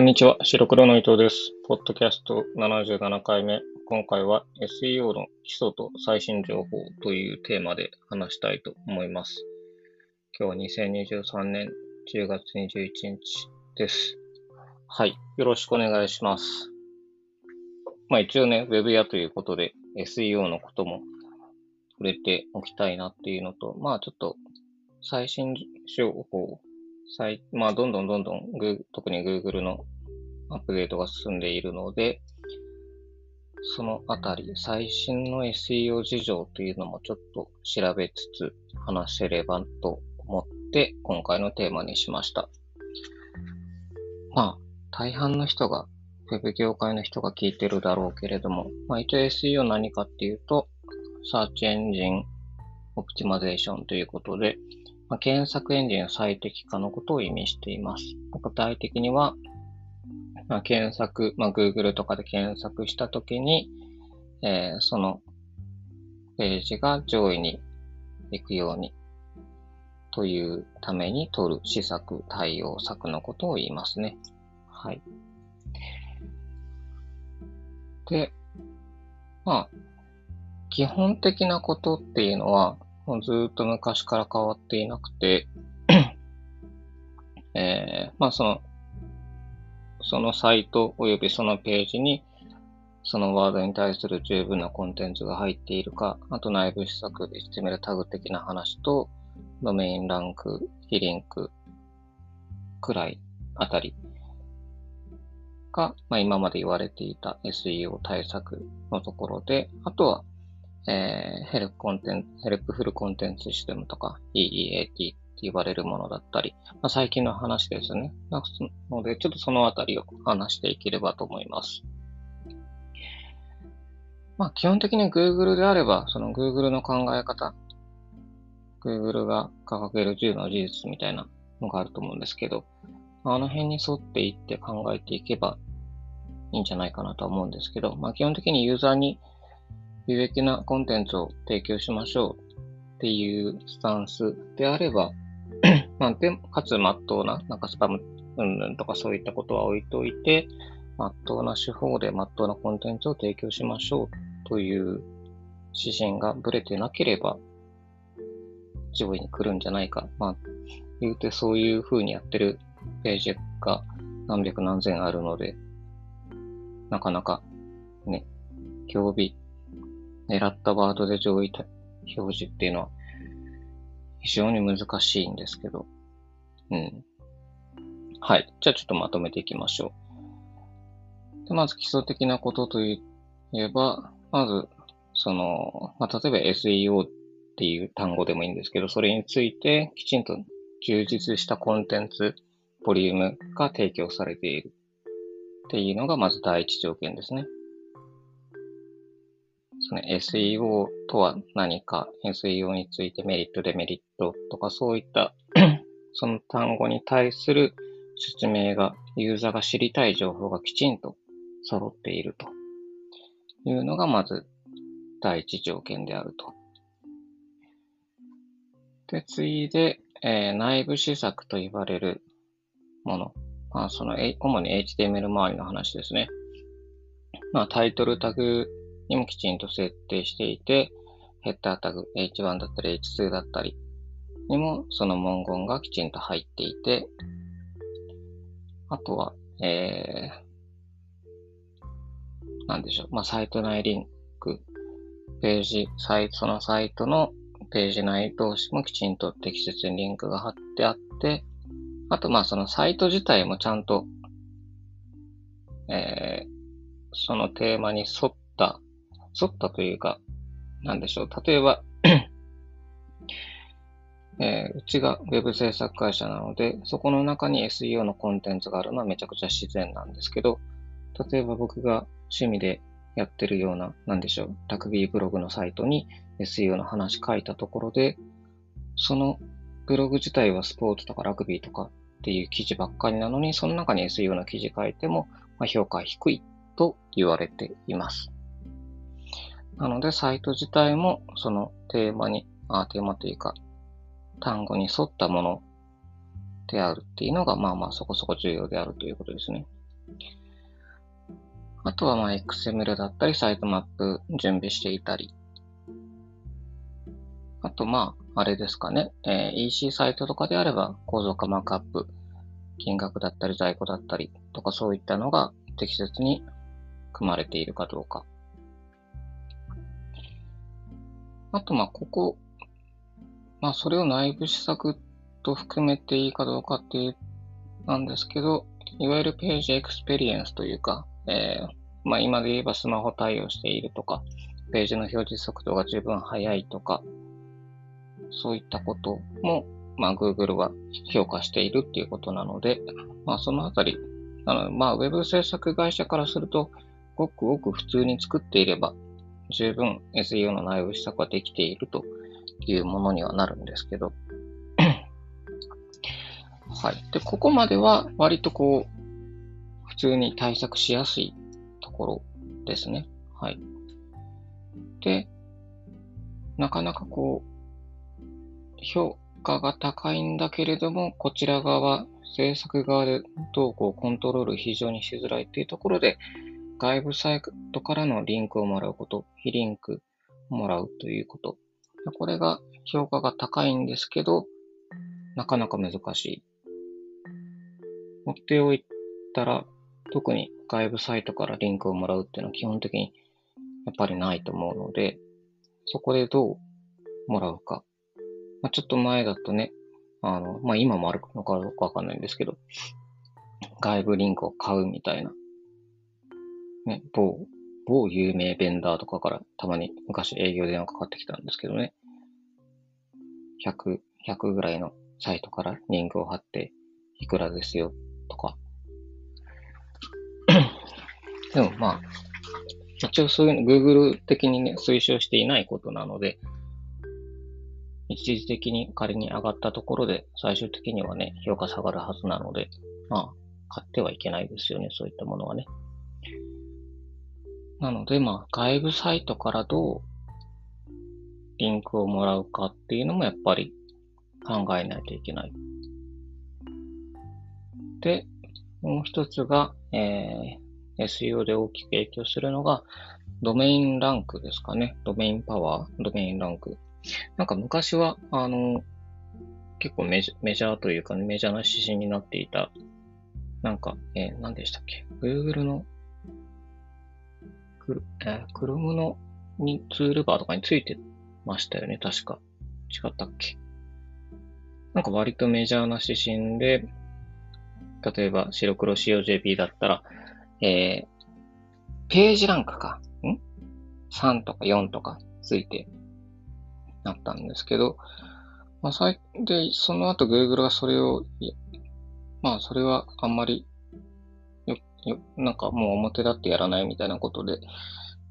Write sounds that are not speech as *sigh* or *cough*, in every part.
こんにちは、白黒の伊藤です。ポッドキャスト77回目。今回は SEO の基礎と最新情報というテーマで話したいと思います。今日は2023年10月21日です。はい。よろしくお願いします。まあ一応ね、Web やということで SEO のことも触れておきたいなっていうのと、まあちょっと最新情報最、まあ、どんどんどんどん、特に Google のアップデートが進んでいるので、そのあたり、最新の SEO 事情というのもちょっと調べつつ話せればと思って今回のテーマにしました。まあ、大半の人が、Web 業界の人が聞いてるだろうけれども、まあ一応 SEO 何かっていうと、Search Engine Optimization ということで、まあ、検索エンジン最適化のことを意味しています。具体的には、まあ、検索、まあ、Google とかで検索したときに、えー、そのページが上位に行くようにというために取る施策、対応策のことを言いますね。はい。で、まあ、基本的なことっていうのは、もうずっと昔から変わっていなくて *clears throat* えー、まあその、そのサイト及びそのページに、そのワードに対する十分なコンテンツが入っているか、あと内部施策でしてみるタグ的な話と、ドメインランク、非リンクくらいあたりが、まあ、今まで言われていた SEO 対策のところで、あとはえー、ヘルプコンテンツ、 helpful contents system とか EEAT って言われるものだったり、まあ、最近の話ですね。なので、ちょっとそのあたりを話していければと思います。まあ、基本的に Google であれば、その Google の考え方、Google が掲げる10の事実みたいなのがあると思うんですけど、あの辺に沿っていって考えていけばいいんじゃないかなと思うんですけど、まあ、基本的にユーザーに有益なコンテンツを提供しましょうっていうスタンスであれば、*clears throat* まあ、で、かつ真っ当な、なんかスパムうんぬんとかそういったことは置いといて、真っ当な手法で真っ当なコンテンツを提供しましょうという指針がブレてなければ、上位に来るんじゃないか。まあ、言うてそういう風にやってるページが何百何千あるので、なかなかね、興味狙ったワードで上位表示っていうのは非常に難しいんですけど。うん。はい。じゃあちょっとまとめていきましょう。でまず基礎的なことといえば、まず、その、まあ、例えば SEO っていう単語でもいいんですけど、それについてきちんと充実したコンテンツ、ボリュームが提供されているっていうのがまず第一条件ですね。その SEO とは何か、SEO についてメリット、デメリットとかそういった *clears throat* その単語に対する説明が、ユーザーが知りたい情報がきちんと揃っているというのがまず第一条件であると。で、次いで、えー、内部施策と言われるもの。まあ、その、主に HTML 周りの話ですね。まあ、タイトルタグにもきちんと設定していて、ヘッダータグ H1 だったり H2 だったりにもその文言がきちんと入っていて、あとは、えー、なんでしょう。まあ、サイト内リンク、ページ、サイト、そのサイトのページ内同士もきちんと適切にリンクが貼ってあって、あと、まあ、そのサイト自体もちゃんと、えー、そのテーマに沿った沿ったというか、なんでしょう。例えば *clears throat* えー、うちが Web 制作会社なので、そこの中に SEO のコンテンツがあるのはめちゃくちゃ自然なんですけど、例えば僕が趣味でやってるような、なんでしょう、ラグビーブログのサイトに SEO の話書いたところで、そのブログ自体はスポーツとかラグビーとかっていう記事ばっかりなのに、その中に SEO の記事書いても、まあ、評価低いと言われています。なので、サイト自体もそのテーマに、あ、テーマというか、単語に沿ったものであるっていうのが、まあまあそこそこ重要であるということですね。あとは、まあ、XML だったり、サイトマップ準備していたり。あと、まあ、あれですかね。えー、EC サイトとかであれば、構造化マークアップ、金額だったり、在庫だったりとか、そういったのが適切に組まれているかどうか。あと、ま、ここ、まあ、それを内部施策と含めていいかどうかっていう、なんですけど、いわゆる page experience というか、えー、まあ、今で言えばスマホ対応しているとか、ページの表示速度が十分速いとか、そういったことも、まあ、Google は評価しているっていうことなので、まあ、そのあたり、あの、まあ、ウェブ制作会社からすると、ごくごく普通に作っていれば、十分 SEO の内部施策ができているというものにはなるんですけど。*clears throat* はい。で、ここまでは割とこう、普通に対策しやすいところですね。はい。で、なかなかこう、評価が高いんだけれども、こちら側、制作側でどうこうコントロール非常にしづらいっていうところで、外部サイトからのリンクをもらうこと、非リンクもらうということ。これが評価が高いんですけど、なかなか難しい。持っておいたら、特に外部サイトからリンクをもらうっていうのは基本的にやっぱりないと思うので、そこでどうもらうか。まあ、ちょっと前だとね、あの、まあ、今もあるのかどうかわかんないんですけど、外部リンクを買うみたいなね、某、某有名ベンダーとかからたまに昔営業電話かかってきたんですけどね。100、100ぐらいのサイトからリンクを貼っていくらですよとか。*clears throat* でもまあ、一応そういうの Google 的にね、推奨していないことなので、一時的に仮に上がったところで最終的にはね、評価下がるはずなので、まあ、買ってはいけないですよね、そういったものはね。なので、まあ、外部サイトからどうリンクをもらうかっていうのもやっぱり考えないといけない。で、もう一つが、えー、SEO で大きく影響するのが、ドメインランクですかね。ドメインパワー、ドメインランク。なんか昔は、あの、結構メジメジャーというか、ね、メジャーな指針になっていた、なんか、えー、何でしたっけ ?Google のクえー、Chrome のにツールバーとかについてましたよね、確か。違ったっけ？なんか割とメジャーな指針で、例えば白黒 COJP だったら、えー、ページランクか。ん ?3 とか4とかついてなったんですけど、まあ、最で、その後 Google がそれを、まあ、それはあんまりよなんかもう表立ってやらないみたいなことで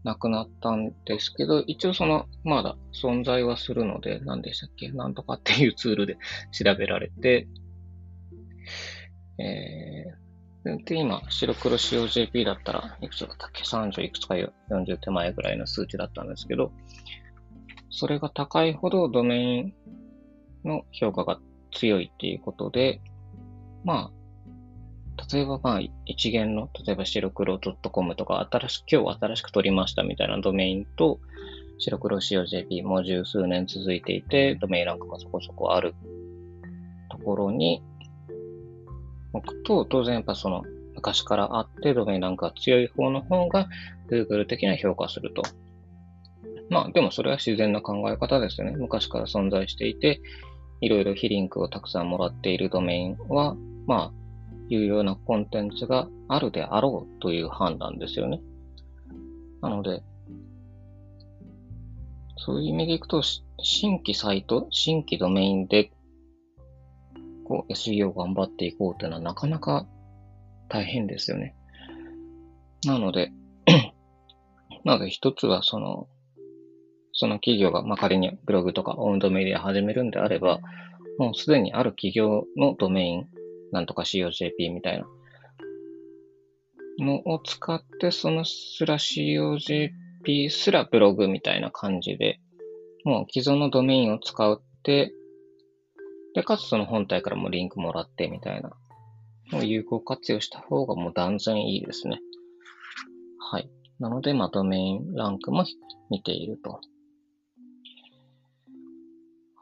なくなったんですけど、一応その、まだ存在はするので、何でしたっけなんとかっていうツールで調べられて、えー、で、今、白黒 COJP だったら、いくつだったっけ ?30 いくつか40手前ぐらいの数値だったんですけど、それが高いほどドメインの評価が強いっていうことで、まあ、例えばまあ、一元の、例えば白黒 .com とか、新しく、今日新しく取りましたみたいなドメインと、白黒 COJP も十数年続いていて、ドメインランクもそこそこあるところに、置くと、当然やっぱその、昔からあってドメインランクが強い方の方が Google 的には評価すると。まあでもそれは自然な考え方ですよね。昔から存在していて、いろいろ非リンクをたくさんもらっているドメインは、まあいうようなコンテンツがあるであろうという判断ですよね。なので、そういう意味でいくと、新規サイト、新規ドメインで、こう SEO を頑張っていこうというのはなかなか大変ですよね。なので、*clears throat* なので一つはその、その企業が、まあ、仮にブログとかオウンドメディア始めるんであれば、もうすでにある企業のドメインなんとか COJP みたいなのを使って、そのすら COJP すらブログみたいな感じで、もう既存のドメインを使って、で、かつその本体からもリンクもらってみたいなを有効活用した方がもう断然いいですね。はい。なので、まあ、ドメインランクも見ていると。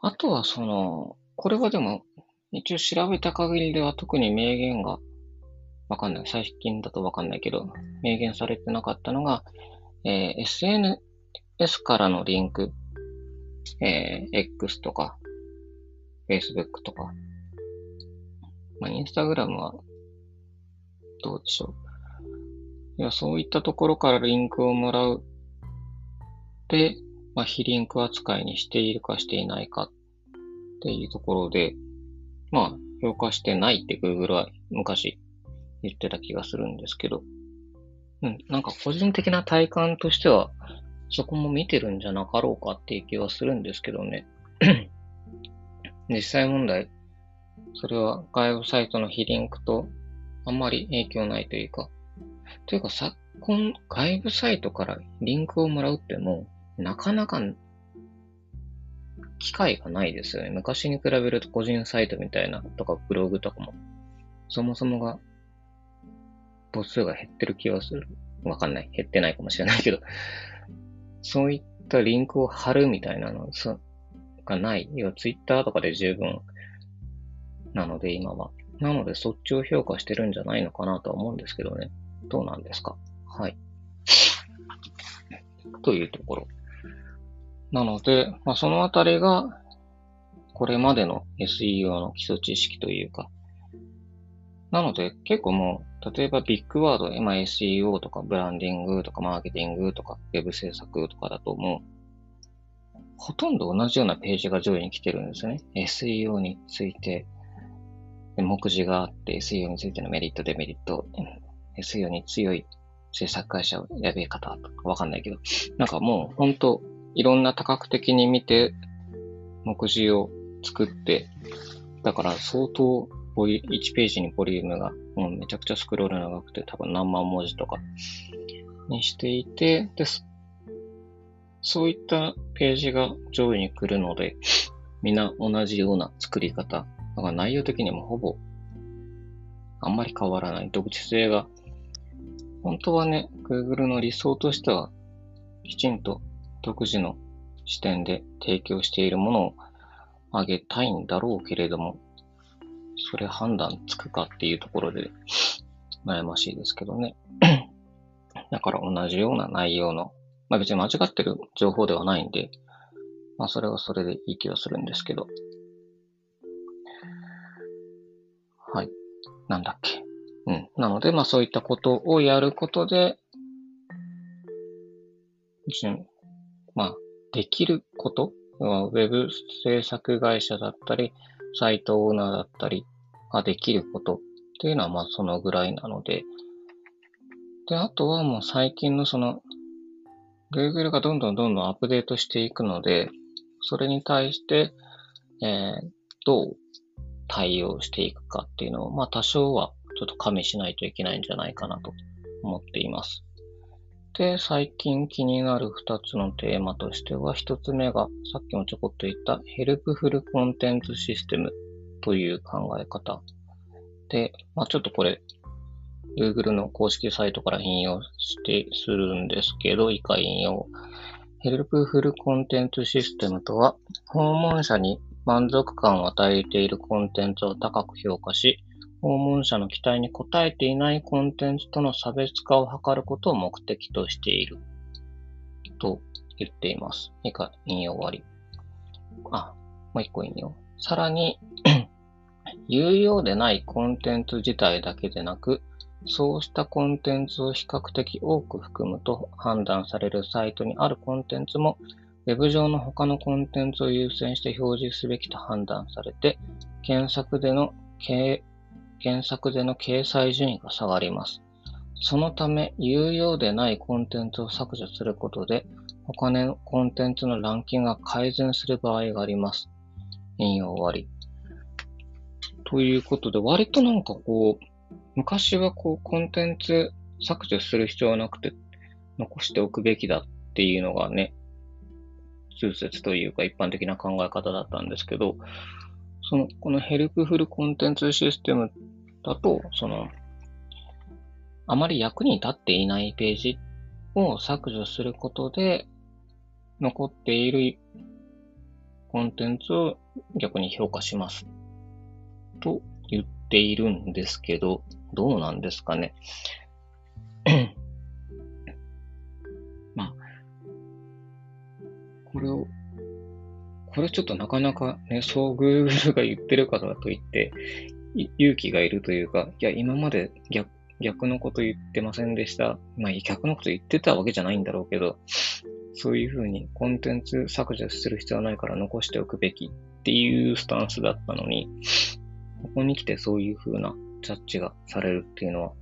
あとは、その、これはでも、一応調べた限りでは特に明言がわかんない。最近だとわかんないけど、明言されてなかったのが、えー、SNS からのリンク、えー、X とか、Facebook とか、まあ、インスタグラムは、どうでしょう。いや、そういったところからリンクをもらう。で、まあ、非リンク扱いにしているかしていないかっていうところで、まあ、評価してないって Google は昔言ってた気がするんですけど、うん、なんか個人的な体感としては、そこも見てるんじゃなかろうかっていう気はするんですけどね。*clears throat* 実際問題、それは外部サイトの非リンクとあんまり影響ないというか、というか昨今外部サイトからリンクをもらうってもうなかなか機会がないですよね。昔に比べると個人サイトみたいなとかブログとかもそもそもが母数が減ってる気はする。わかんない。減ってないかもしれないけど *laughs* そういったリンクを貼るみたいなのがない。要はツイッターとかで十分なので今は。なのでそっちを評価してるんじゃないのかなとは思うんですけどね。どうなんですか？はい。というところ。なので、まあ、そのあたりが、これまでの SEO の基礎知識というか、なので結構もう、例えばビッグワード、今 SEO とかブランディングとかマーケティングとか Web 制作とかだともう、ほとんど同じようなページが上位に来てるんですよね。SEO について、目次があって SEO についてのメリット、デメリット、SEO に強い制作会社を選び方とかわかんないけど、なんかもう本当いろんな多角的に見て、目次を作って、だから相当1ページにボリュームが、もうめちゃくちゃスクロール長くて多分何万文字とかにしていて、で、そういったページが上位に来るので、みんな同じような作り方。だから内容的にもほぼあんまり変わらない独自性が、本当はね、Google の理想としては、きちんと独自の視点で提供しているものをあげたいんだろうけれども、それ判断つくかっていうところで悩ましいですけどね。*clears throat* だから同じような内容の、まあ別に間違ってる情報ではないんで、まあそれはそれでいい気はするんですけど。はい。なんだっけ。うん。なので、まあそういったことをやることで、まあ、できること、ウェブ制作会社だったり、サイトオーナーだったりができることっていうのはまあそのぐらいなので、で、あとはもう最近のその、Google がどんどんどんどんアップデートしていくので、それに対して、えー、どう対応していくかっていうのを、まあ多少はちょっと加味しないといけないんじゃないかなと思っています。で、最近気になる二つのテーマとしては、一つ目が、さっきもちょこっと言ったヘルプフルコンテンツシステムという考え方。で、まあちょっとこれ、Google の公式サイトから引用してするんですけど、以下引用。ヘルプフルコンテンツシステムとは、訪問者に満足感を与えているコンテンツを高く評価し、訪問者の期待に応えていないコンテンツとの差別化を図ることを目的としている。と言っています。以下、引用終わり。あ、もう一個引用。さらに *clears throat* 有用でないコンテンツ自体だけでなく、そうしたコンテンツを比較的多く含むと判断されるサイトにあるコンテンツも、ウェブ上の他のコンテンツを優先して表示すべきと判断されて、検索での検索での掲載順位が下がります。そのため、有用でないコンテンツを削除することで、他のコンテンツのランキングが改善する場合があります。引用終わり。ということで、割となんかこう、昔はこう、コンテンツ削除する必要はなくて、残しておくべきだっていうのがね、通説というか一般的な考え方だったんですけど、その、このヘルプフルコンテンツシステムだと、その、あまり役に立っていないページを削除することで、残っているコンテンツを逆に評価します。と言っているんですけど、どうなんですかね。*clears throat* まあ、これを、これちょっとなかなかね、そう Google が言ってるからといって、勇気がいるというか、いや、今まで逆逆のこと言ってませんでした。まあ、逆のこと言ってたわけじゃないんだろうけど、そういうふうにコンテンツ削除する必要はないから残しておくべきっていうスタンスだったのに、ここに来てそういうふうなジャッジがされるっていうのは、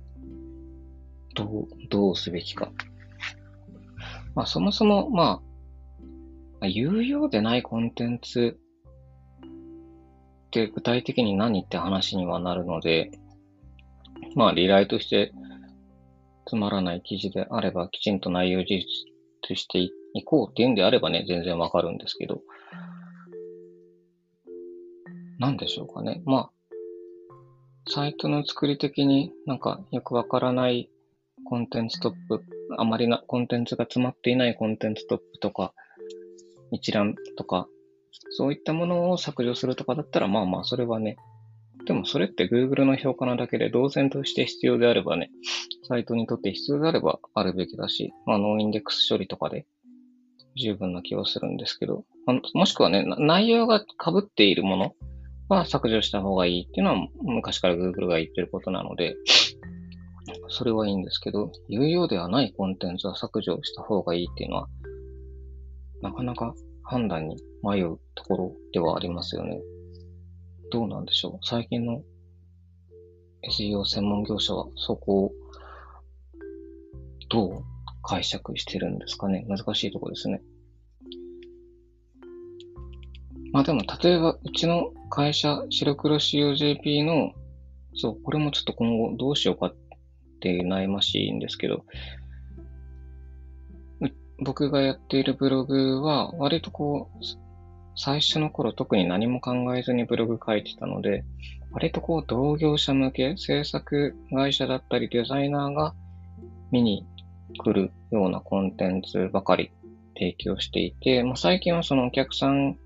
どう、どうすべきか。まあ、そもそも、まあ、有用でないコンテンツって具体的に何って話にはなるので、まあ、リライとしてつまらない記事であれば、きちんと内容事実としていこうっていうんであればね、全然わかるんですけど、なんでしょうかね。まあ、サイトの作り的になんかよくわからないコンテンツトップ、あまりなコンテンツが詰まっていないコンテンツトップとか、一覧とか、そういったものを削除するとかだったら、まあまあ、それはね、でもそれって Google の評価なだけで、同然として必要であればね、サイトにとって必要であればあるべきだし、まあ、ノーインデックス処理とかで十分な気はするんですけど、もしくはね、内容が被っているものは削除した方がいいっていうのは昔から Google が言ってることなので、それはいいんですけど、有用ではないコンテンツは削除した方がいいっていうのは、なかなか判断に迷うところではありますよね。どうなんでしょう？最近の SEO 専門業者はそこをどう解釈してるんですかね？難しいところですね。まあでも、例えば、うちの会社、白黒 COJP の、そう、これもちょっと今後どうしようかって悩ましいんですけど、僕がやっているブログは、割とこう、最初の頃特に何も考えずにブログ書いてたので、割とこう同業者向け、制作会社だったりデザイナーが見に来るようなコンテンツばかり提供していて、まあ、最近はそのお客さん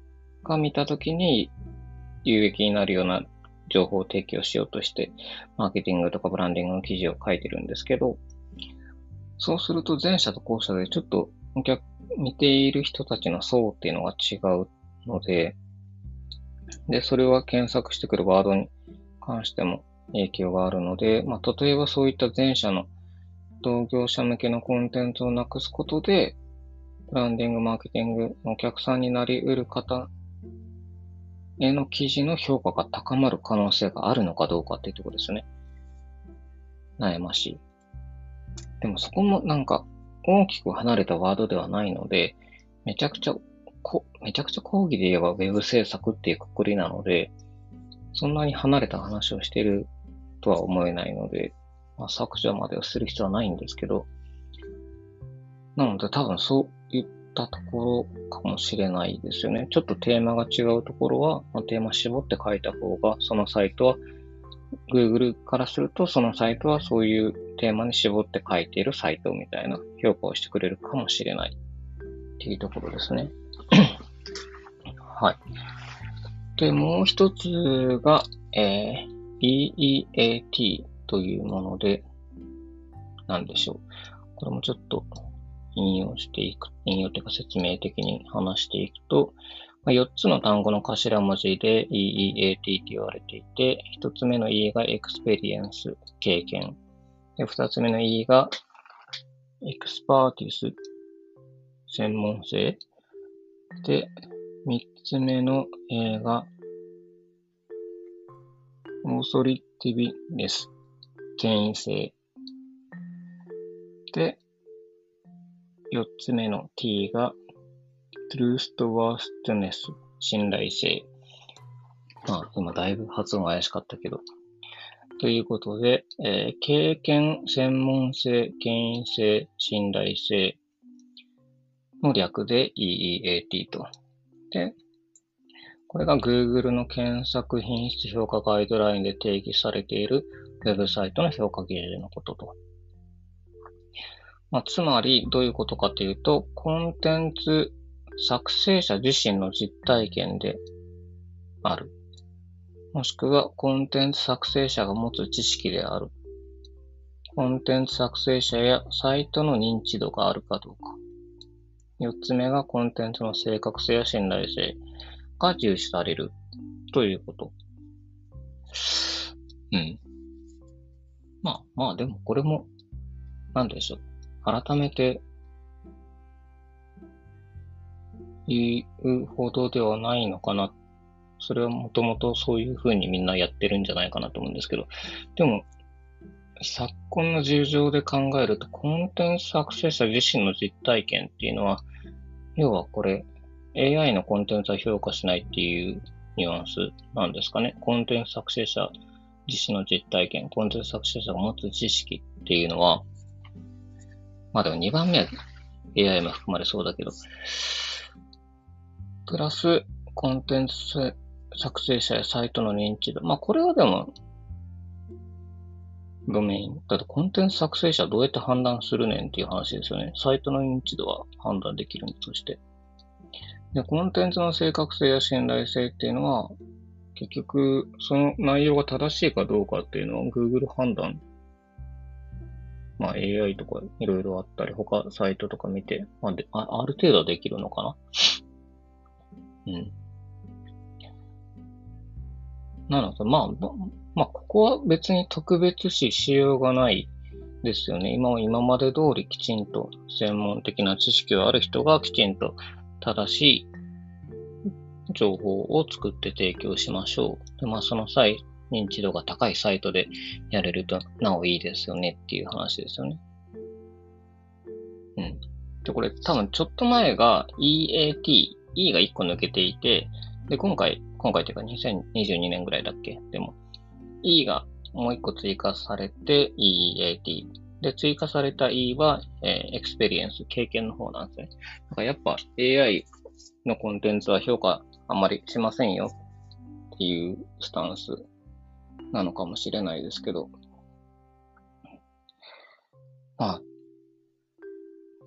が見たときに有益になるような情報を提供しようとして、マーケティングとかブランディングの記事を書いてるんですけど、そうすると前者と後者でちょっとお客、見ている人たちの層っていうのが違うので、で、それは検索してくるワードに関しても影響があるので、まあ、例えばそういった前者の同業者向けのコンテンツをなくすことで、ブランディング、マーケティングのお客さんになり得る方への記事の評価が高まる可能性があるのかどうかっていうところですね。悩ましい。でもそこもなんか大きく離れたワードではないので、めちゃくちゃこ、めちゃくちゃ講義で言えば Web 制作っていうくくりなので、そんなに離れた話をしてるとは思えないので、まあ、削除までをする必要はないんですけど、なので多分そういったところかもしれないですよね。ちょっとテーマが違うところは、まあ、テーマ絞って書いた方が、そのサイトは、Google からすると、そのサイトはそういうテーマに絞って書いているサイトみたいな評価をしてくれるかもしれないっていうところですね。はい。で、もう一つが、えー、EEAT というもので、なんでしょう。これもちょっと引用していく、引用というか説明的に話していくと、ま、4つの単語の頭文字で EEAT と言われていて、1つ目の E が Experience、経験。で2つ目の E が Expertise、専門性。で、三つ目の A が、オーソリティビネス、権威性。で、四つ目の T が、トゥルーストワーストネス、信頼性。まあ、今だいぶ発音怪しかったけど。ということで、えー、経験、専門性、権威性、信頼性の略で EEAT と。で、これが Google の検索品質評価ガイドラインで定義されているウェブサイトの評価基準のことと。まあ、つまり、どういうことかというと、コンテンツ作成者自身の実体験である。もしくは、コンテンツ作成者が持つ知識である。コンテンツ作成者やサイトの認知度があるかどうか。四つ目がコンテンツの正確性や信頼性が重視されるということ。うん。まあまあでもこれも、なんでしょう。改めて言うほどではないのかな。それはもともとそういうふうにみんなやってるんじゃないかなと思うんですけど。でも、昨今の事情で考えると、コンテンツ作成者自身の実体験っていうのは、要はこれ、AI のコンテンツは評価しないっていうニュアンスなんですかね？コンテンツ作成者自身の実体験、コンテンツ作成者が持つ知識っていうのは、まあでも2番目は AI も含まれそうだけど、プラスコンテンツ作成者やサイトの認知度。まあこれはでも、ドメイン。だってコンテンツ作成者どうやって判断するねんっていう話ですよね。サイトの認知度は判断できるんとして。で、コンテンツの正確性や信頼性っていうのは、結局、その内容が正しいかどうかっていうのは Google 判断。まあ AI とかいろいろあったり、他サイトとか見て、まあであ、ある程度はできるのかなうん。なので、まあ、まあ、ここは別に特別視しようがないですよね。今今まで通りきちんと専門的な知識がある人がきちんと正しい情報を作って提供しましょう。でまあ、その際、認知度が高いサイトでやれるとなおいいですよねっていう話ですよね。うん。で、これ多分ちょっと前が EAT、E が1個抜けていて、で、今回、今回というか2022年ぐらいだっけ？でも、E がもう1個追加されて EAT。で、追加された E は、えー、 experience、経験の方なんですね。だからやっぱ AI のコンテンツは評価あんまりしませんよっていうスタンスなのかもしれないですけど。まあ、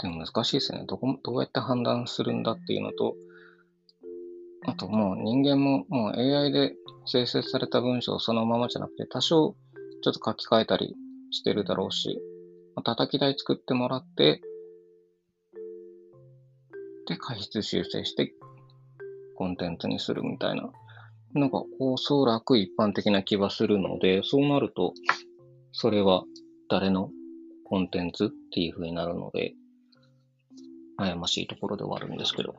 でも難しいですね。どこ、どうやって判断するんだっていうのと、あともう人間ももう AI で生成された文章をそのままじゃなくて多少ちょっと書き換えたりしてるだろうし、叩き台作ってもらって、で、解質修正してコンテンツにするみたいなのがおそらく一般的な気はするので、そうなると、それは誰のコンテンツっていう風になるので、悩ましいところではあるんですけど。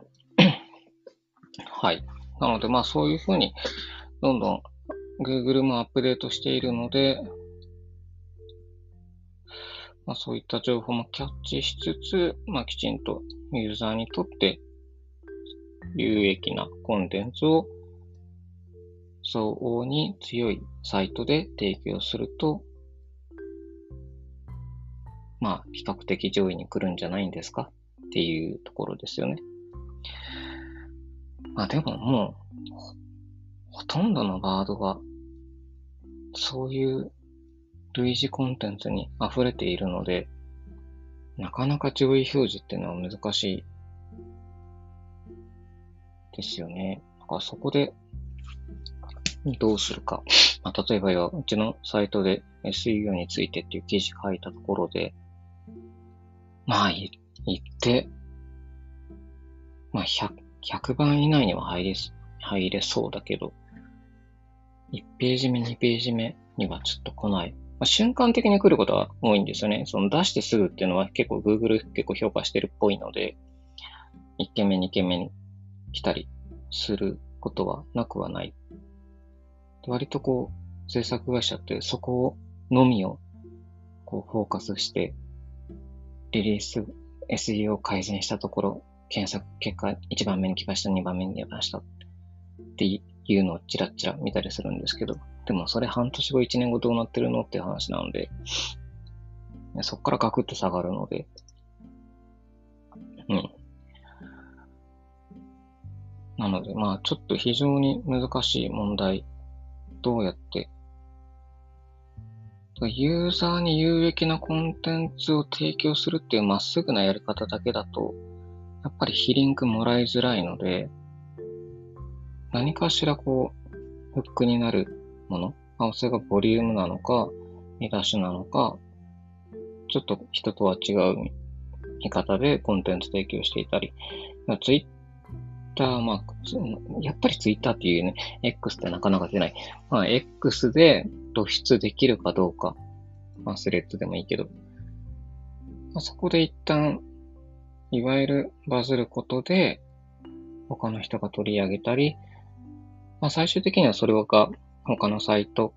はい。なので、まあそういう風に、どんどん Google もアップデートしているので、まあ、そういった情報もキャッチしつつ、まあ、きちんとユーザーにとって有益なコンテンツを相応に強いサイトで提供すると、まあ、比較的上位に来るんじゃないんですかっていうところですよね。まあでももう、ほとんどのワードが、そういう類似コンテンツに溢れているので、なかなか上位表示っていうのは難しいですよね。だからそこでどうするか。まあ、例えばよ、うちのサイトで SEO についてっていう記事書いたところで、まあ、言って、まあ100、100番以内には入れ、入れそうだけど、1ページ目、2ページ目にはちょっと来ない。まあ、瞬間的に来ることは多いんですよね。その出してすぐっていうのは結構 Google 結構評価してるっぽいので、1件目、2件目に来たりすることはなくはない割とこう、制作会社ってそこのみをこうフォーカスして、リリース、SEO 改善したところ、検索結果1番目に来ました、2番目に来ましたっていうのをチラッチラ見たりするんですけど、でもそれ半年後、1年後どうなってるのっていう話なので、そこからガクッと下がるので、うん。なので、まあ、ちょっと非常に難しい問題。どうやって、ユーザーに有益なコンテンツを提供するっていうまっすぐなやり方だけだと、やっぱり非リンクもらいづらいので、何かしらこう、フックになるもの、まあ、それがボリュームなのか、見出しなのか、ちょっと人とは違う見方でコンテンツ提供していたり、ツイッター、まあ、やっぱりツイッターっていうね、X ってなかなか出ない。まあ、X で突出できるかどうか、まあ、スレッドでもいいけど、まあ、そこで一旦、いわゆるバズることで、他の人が取り上げたり、まあ、最終的にはそれが他のサイト、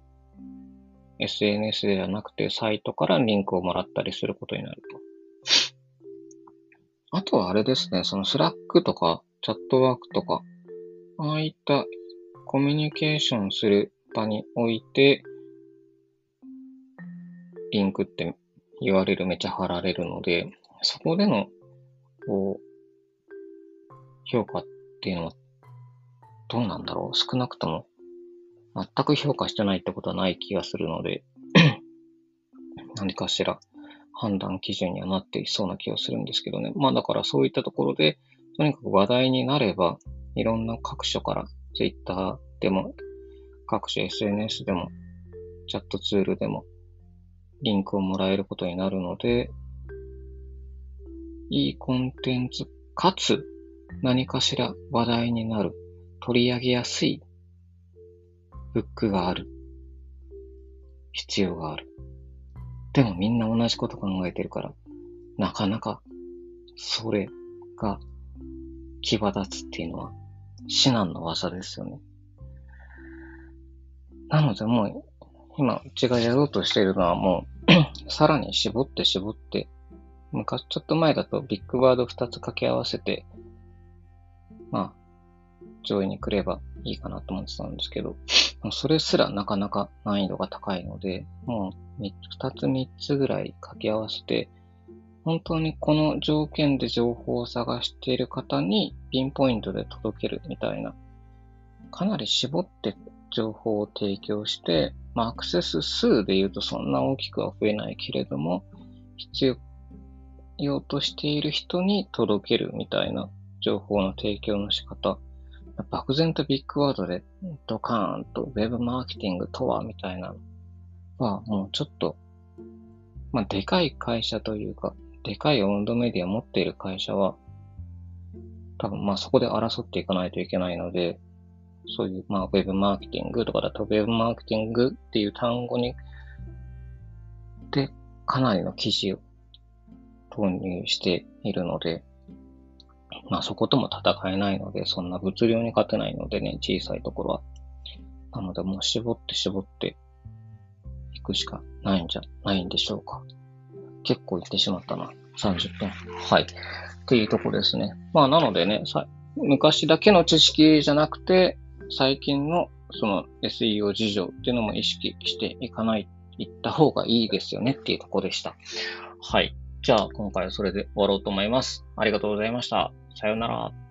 SNS ではなくてサイトからリンクをもらったりすることになると。あとはあれですね、そのスラックとかチャットワークとか、ああいったコミュニケーションする場において、リンクって言われる、めちゃ貼られるので、そこでの、こう、評価っていうのはどうなんだろう？少なくとも、全く評価してないってことはない気がするので *clears throat* 何かしら判断基準にはなっていそうな気がするんですけどね。まあだからそういったところで、とにかく話題になれば、いろんな各所から、Twitter でも、各種 SNS でも、チャットツールでも、リンクをもらえることになるので、いいコンテンツ、かつ何かしら話題になる取り上げやすいブックがある。必要がある。でもみんな同じこと考えてるから、なかなかそれが際立つっていうのは至難の技ですよね。なのでもう今うちがやろうとしているのはもう *clears throat* さらに絞って絞って昔ちょっと前だとビッグワード2つ掛け合わせてまあ上位に来ればいいかなと思ってたんですけど、それすらなかなか難易度が高いので、もう2つ3つぐらい掛け合わせて、本当にこの条件で情報を探している方にピンポイントで届けるみたいな、かなり絞って情報を提供して、まあ、アクセス数で言うとそんな大きくは増えないけれども、必要ようとしている人に届けるみたいな情報の提供の仕方。漠然とビッグワードでドカーンとウェブマーケティングとはみたいなのはもうちょっと、まあ、でかい会社というか、でかい温度メディアを持っている会社は、多分まあそこで争っていかないといけないので、そういうまあウェブマーケティングとかだとウェブマーケティングっていう単語に、で、かなりの記事を投入しているので、まあそことも戦えないので、そんな物量に勝てないのでね、小さいところは。なのでもう絞って絞っていくしかないんじゃないんでしょうか。結構行ってしまったな。30分。はい。っていうとこですね。まあなのでね、昔だけの知識じゃなくて、最近のその SEO 事情っていうのも意識していかない、いった方がいいですよねっていうとこでした。はい。じゃあ今回はそれで終わろうと思います。ありがとうございました。さようなら。